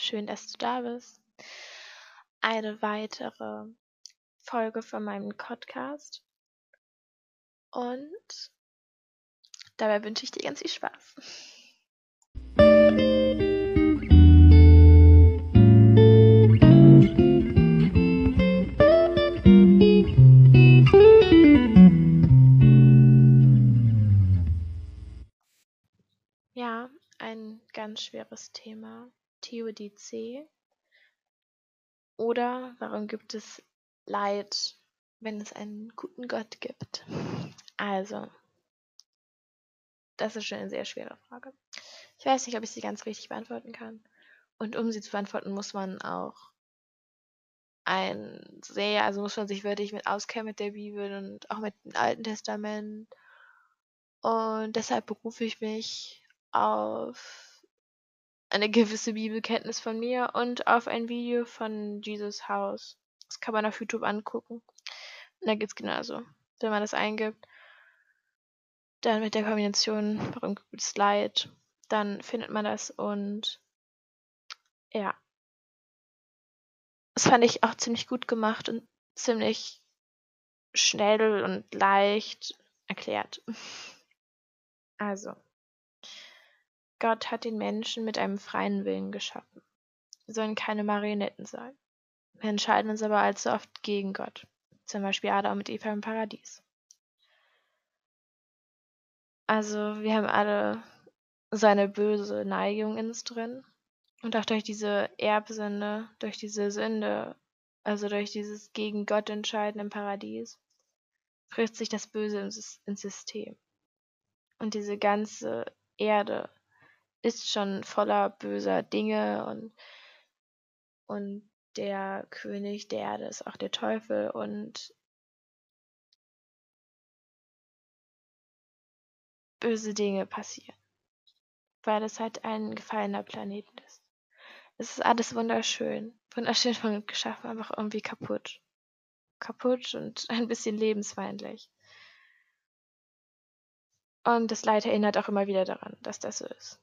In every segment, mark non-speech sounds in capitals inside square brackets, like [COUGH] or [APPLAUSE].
Schön, dass du da bist. Eine weitere Folge von meinem Podcast. Und dabei wünsche ich dir ganz viel Spaß. Ja, ein ganz schweres Thema. Theodizee. Oder warum gibt es Leid, wenn es einen guten Gott gibt? Also, das ist schon eine sehr schwere Frage. Ich weiß nicht, ob ich sie ganz richtig beantworten kann. Und um sie zu beantworten, muss man auch ein sehr, also muss man sich wirklich mit auskennen mit der Bibel und auch mit dem Alten Testament. Und deshalb berufe ich mich auf eine gewisse Bibelkenntnis von mir und auf ein Video von Jesus House. Das kann man auf YouTube angucken. Und da geht's genauso. Wenn man das eingibt, dann mit der Kombination, warum gibt es Leid, dann findet man das und ja. Das fand ich auch ziemlich gut gemacht und ziemlich schnell und leicht erklärt. [LAUGHS] Also, Gott hat den Menschen mit einem freien Willen geschaffen. Wir sollen keine Marionetten sein. Wir entscheiden uns aber allzu oft gegen Gott. Zum Beispiel Adam und Eva im Paradies. Also, wir haben alle seine böse Neigung in uns drin. Und auch durch diese Erbsünde, durch diese Sünde, also durch dieses gegen Gott entscheiden im Paradies, frisst sich das Böse ins System. Und diese ganze Erde ist schon voller böser Dinge und, und der König der Erde ist auch der Teufel und böse Dinge passieren, weil es halt ein gefallener Planet ist. Es ist alles wunderschön, wunderschön [LAUGHS] von geschaffen, einfach irgendwie kaputt. Kaputt und [LAUGHS] ein bisschen lebensfeindlich. Und das Leid erinnert auch immer wieder daran, dass das so ist.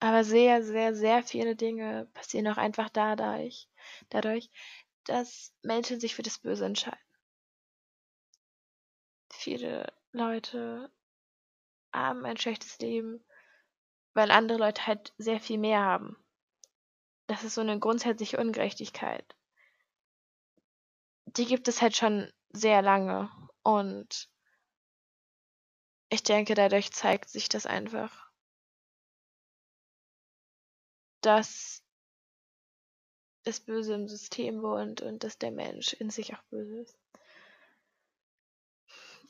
Aber sehr, sehr, sehr viele Dinge passieren auch einfach dadurch, dadurch, dass Menschen sich für das Böse entscheiden. Viele Leute haben ein schlechtes Leben, weil andere Leute halt sehr viel mehr haben. Das ist so eine grundsätzliche Ungerechtigkeit. Die gibt es halt schon sehr lange und ich denke, dadurch zeigt sich das einfach, dass das Böse im System wohnt und dass der Mensch in sich auch böse ist.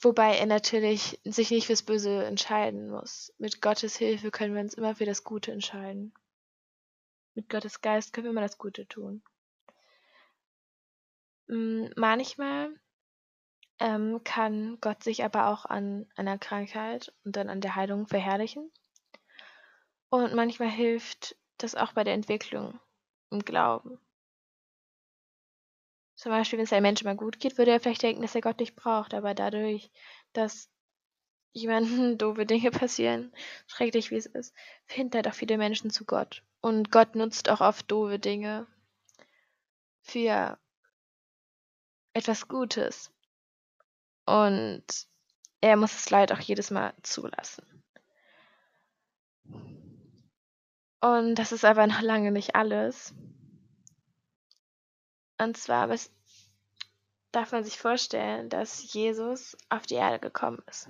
Wobei er natürlich sich nicht fürs Böse entscheiden muss. Mit Gottes Hilfe können wir uns immer für das Gute entscheiden. Mit Gottes Geist können wir immer das Gute tun. Hm, manchmal ähm, kann Gott sich aber auch an einer Krankheit und dann an der Heilung verherrlichen. Und manchmal hilft das auch bei der Entwicklung im Glauben. Zum Beispiel, wenn es einem Menschen mal gut geht, würde er vielleicht denken, dass er Gott nicht braucht, aber dadurch, dass jemanden [LAUGHS] doofe Dinge passieren, schrecklich wie es ist, finden halt auch viele Menschen zu Gott. Und Gott nutzt auch oft doofe Dinge für etwas Gutes. Und er muss das Leid auch jedes Mal zulassen. Und das ist aber noch lange nicht alles. Und zwar darf man sich vorstellen, dass Jesus auf die Erde gekommen ist.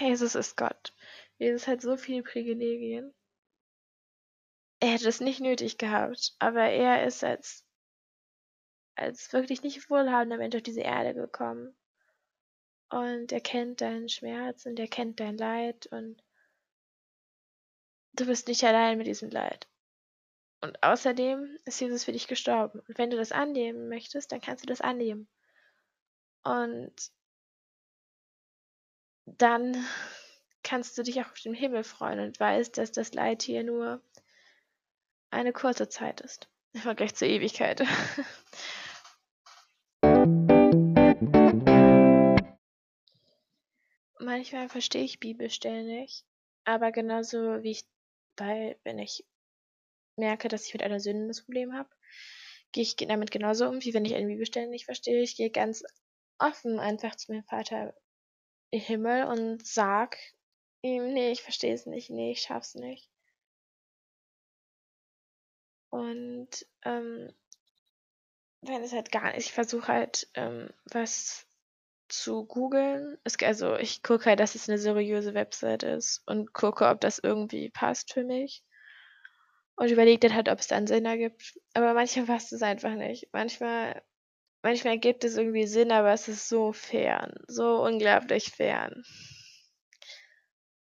Jesus ist Gott. Jesus hat so viele Privilegien. Er hätte es nicht nötig gehabt, aber er ist als, als wirklich nicht wohlhabender Mensch auf diese Erde gekommen. Und er kennt deinen Schmerz und er kennt dein Leid und du bist nicht allein mit diesem Leid. Und außerdem ist Jesus für dich gestorben. Und wenn du das annehmen möchtest, dann kannst du das annehmen. Und dann kannst du dich auch auf den Himmel freuen und weißt, dass das Leid hier nur eine kurze Zeit ist. Im Vergleich zur Ewigkeit. [LAUGHS] Manchmal verstehe ich Bibelstellen nicht, aber genauso wie ich, weil wenn ich merke, dass ich mit einer Sünde das Problem habe, gehe ich damit genauso um, wie wenn ich eine Bibelstelle nicht verstehe. Ich gehe ganz offen einfach zu meinem Vater im Himmel und sag ihm, nee, ich verstehe es nicht, nee, ich schaff's nicht. Und ähm, wenn es halt gar nicht, ich versuche halt ähm, was zu googeln. Also ich gucke halt, dass es eine seriöse Website ist und gucke, ob das irgendwie passt für mich. Und überlege dann halt, ob es dann Sinn ergibt. Aber manchmal passt es einfach nicht. Manchmal, manchmal gibt es irgendwie Sinn, aber es ist so fern. So unglaublich fern.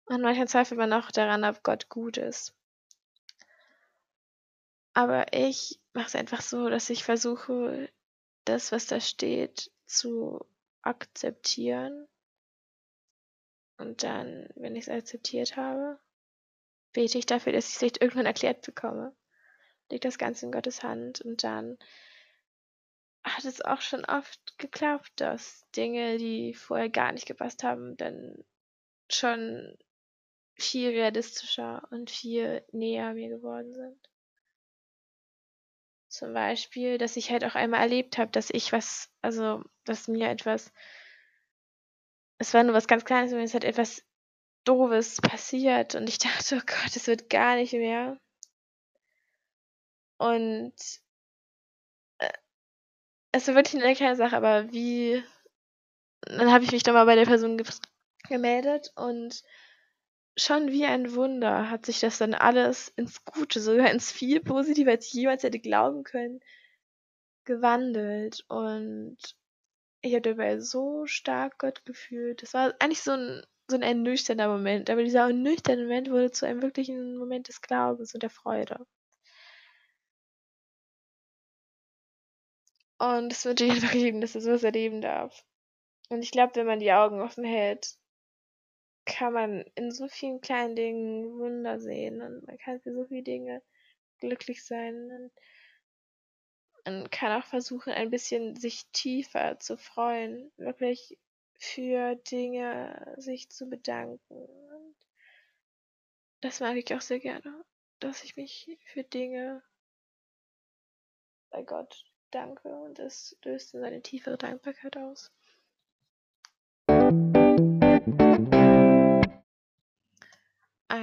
Und manchmal zweifelt man auch daran, ob Gott gut ist. Aber ich mache es einfach so, dass ich versuche, das, was da steht, zu akzeptieren. Und dann, wenn ich es akzeptiert habe, bete ich dafür, dass ich es irgendwann erklärt bekomme. Legt das Ganze in Gottes Hand und dann hat es auch schon oft geklappt, dass Dinge, die vorher gar nicht gepasst haben, dann schon viel realistischer und viel näher mir geworden sind. Zum Beispiel, dass ich halt auch einmal erlebt habe, dass ich was, also, dass mir etwas, es war nur was ganz Kleines, aber es hat etwas Doofes passiert und ich [LAUGHS] dachte, oh Gott, es wird gar nicht mehr. Und äh, es war wirklich eine kleine Sache, aber wie, dann habe ich mich dann mal bei der Person gemeldet und schon wie ein Wunder hat sich das dann alles ins Gute, sogar ins viel Positive, als ich jemals hätte glauben können, gewandelt. Und ich habe dabei so stark Gott gefühlt. Das war eigentlich so ein, so ein ernüchternder Moment. Aber dieser ernüchternde Moment wurde zu einem wirklichen Moment des Glaubens und der Freude. Und es wünsche ich einfach jedem, dass er sowas erleben darf. Und ich glaube, wenn man die Augen offen hält, kann man in so vielen kleinen Dingen Wunder sehen und man kann für so viele Dinge glücklich sein und man kann auch versuchen, ein bisschen sich tiefer zu freuen, wirklich für Dinge sich zu bedanken. Und das mag ich auch sehr gerne, dass ich mich für Dinge bei Gott danke und das löst in seine tiefere Dankbarkeit aus.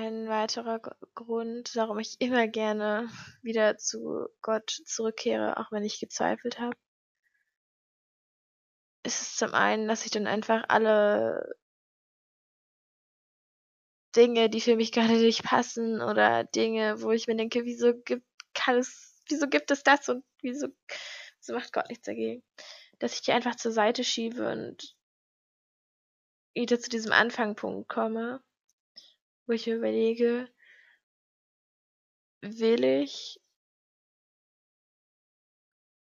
Ein weiterer Grund, warum ich immer gerne wieder zu Gott zurückkehre, auch wenn ich gezweifelt habe, ist es zum einen, dass ich dann einfach alle Dinge, die für mich gerade nicht passen oder Dinge, wo ich mir denke, wieso gibt, kann es, wieso gibt es das und wieso, wieso macht Gott nichts dagegen, dass ich die einfach zur Seite schiebe und wieder zu diesem Anfangpunkt komme wo ich mir überlege, will ich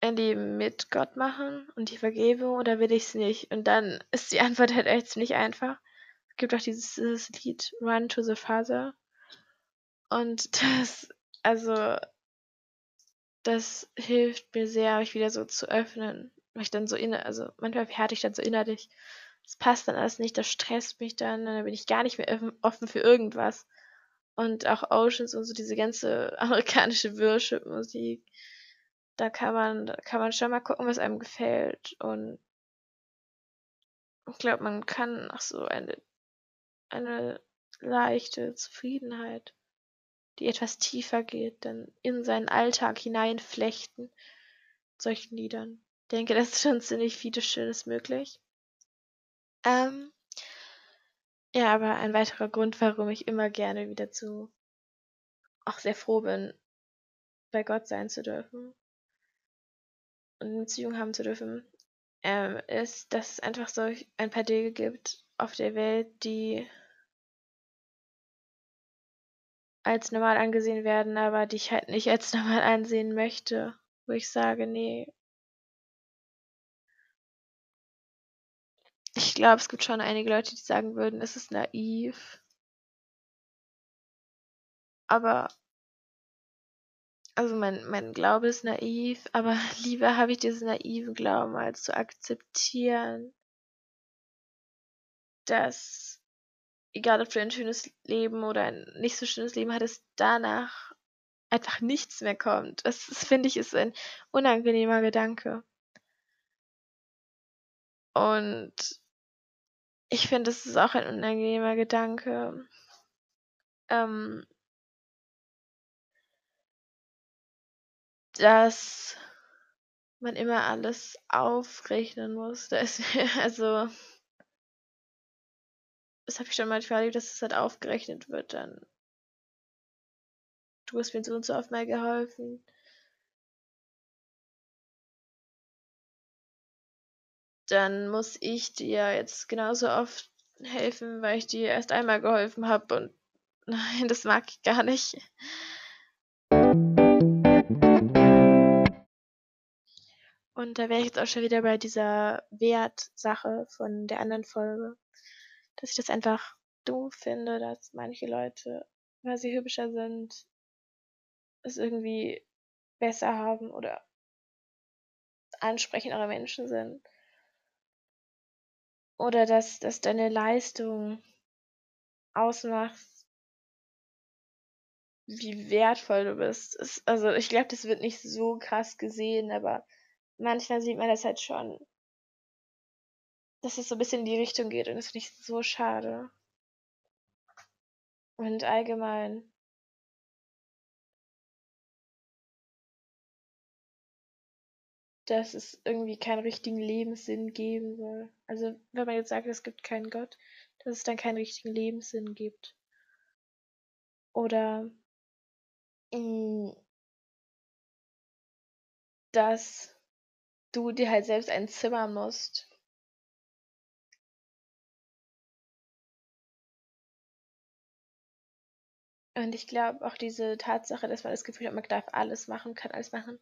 ein Leben mit Gott machen und die Vergebung oder will ich es nicht? Und dann ist die [LAUGHS] Antwort halt echt ziemlich einfach. Es gibt auch dieses, dieses Lied Run to the Father. Und [LAUGHS] das, also, das hilft mir sehr, mich wieder so zu öffnen. Weil ich dann so inne, also manchmal werde ich dann so innerlich das passt dann alles nicht, das stresst mich dann, dann bin ich gar nicht mehr offen für irgendwas. Und auch Oceans und so diese ganze [LAUGHS] amerikanische Worship-Musik, da kann man, da kann man schon mal gucken, was einem gefällt. Und ich glaube, man kann auch so eine, eine leichte Zufriedenheit, die etwas tiefer geht, dann in seinen Alltag hineinflechten, solchen Liedern. Ich denke, das ist schon ziemlich vieles Schönes möglich. Ähm, ja, aber ein weiterer Grund, warum ich immer gerne wieder zu auch sehr froh bin, bei Gott sein zu dürfen und eine Beziehung haben zu dürfen, ähm, ist, dass es einfach so ein paar Dinge gibt auf der Welt, die als normal angesehen werden, aber die ich halt nicht als [LAUGHS] normal ansehen möchte, wo ich sage, nee, Ich glaube, es gibt schon einige Leute, die sagen würden, es ist naiv. Aber also mein, mein Glaube ist naiv, aber [LAUGHS] lieber habe ich diesen naiven Glauben, als zu akzeptieren, dass egal ob du ein schönes Leben oder ein nicht so schönes Leben hattest, danach einfach nichts mehr kommt. Das, das finde ich ist ein unangenehmer Gedanke. Und ich finde, es ist auch ein unangenehmer Gedanke. Ähm, dass man immer alles aufrechnen muss. [LAUGHS] Also das habe ich schon manchmal erlebt, dass es halt aufgerechnet wird dann. Du hast mir so und so oft mal geholfen. Dann muss ich dir jetzt genauso oft helfen, weil ich dir erst einmal geholfen habe und [LAUGHS] nein, das mag ich gar nicht. Und da wäre ich jetzt auch schon wieder bei dieser Wertsache von der anderen Folge dass ich das einfach doof finde, dass manche Leute, weil sie hübscher sind, es irgendwie besser haben oder ansprechendere Menschen sind. Oder dass, dass deine Leistung ausmacht, wie wertvoll du bist. Es, also ich glaube, das wird nicht so krass gesehen, aber manchmal sieht man das halt schon dass es so ein bisschen in die Richtung geht und das finde ich so schade. Und allgemein. Dass es irgendwie keinen richtigen Lebenssinn geben soll. Also wenn man jetzt sagt, es gibt keinen Gott, dass es dann keinen richtigen Lebenssinn gibt. Oder mh, mm, dass du dir halt selbst ein Zimmer musst, Und ich glaube auch diese Tatsache, dass man das Gefühl hat, man darf alles machen, kann alles machen.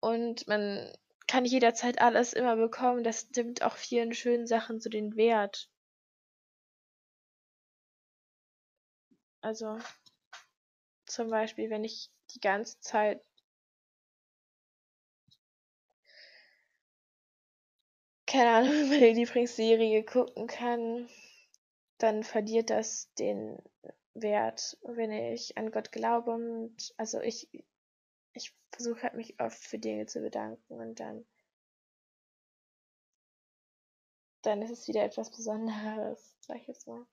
Und man kann jederzeit alles immer bekommen, das nimmt auch vielen schönen Sachen so den Wert. Also zum Beispiel, wenn ich die ganze Zeit keine Ahnung, [LAUGHS] meine Lieblingsserie gucken kann, dann verliert das den wert, wenn ich an Gott glaube und also ich ich versuche halt mich oft für Dinge zu bedanken und dann dann ist es wieder etwas Besonderes, [LAUGHS] sag ich jetzt mal.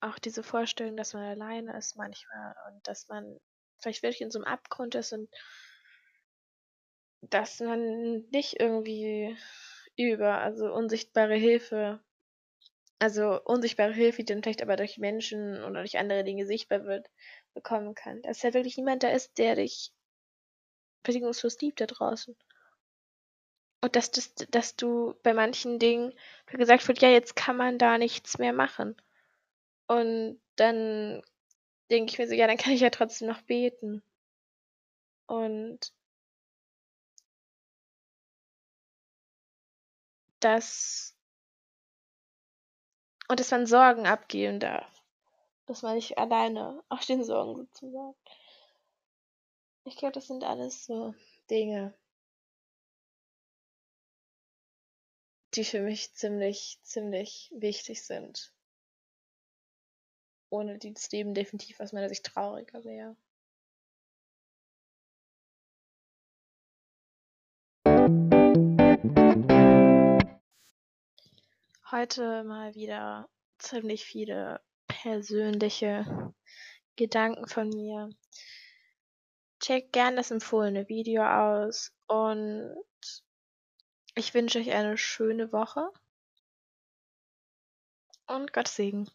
Auch diese Vorstellung, dass man alleine ist manchmal und dass man vielleicht wirklich in so einem Abgrund ist und dass man nicht irgendwie über also unsichtbare Hilfe also unsichtbare Hilfe, die dann vielleicht aber durch Menschen oder durch andere Dinge sichtbar wird, bekommen kann. Dass ja wirklich niemand da ist, der dich bedingungslos liebt da draußen. Und dass, dass, dass du bei manchen Dingen gesagt wird, ja, jetzt kann man da nichts mehr machen. Und dann denke ich mir so, ja, dann kann ich ja trotzdem noch beten. Und dass und dass man Sorgen abgeben darf. Dass man nicht alleine auf den Sorgen sozusagen. Ich glaube, das sind alles so Dinge, die für mich ziemlich, ziemlich wichtig sind. Ohne die das Leben definitiv aus meiner Sicht trauriger wäre. Heute mal wieder ziemlich viele persönliche Gedanken von mir. Checkt gern das empfohlene Video aus und ich wünsche euch eine schöne Woche und Gott Segen.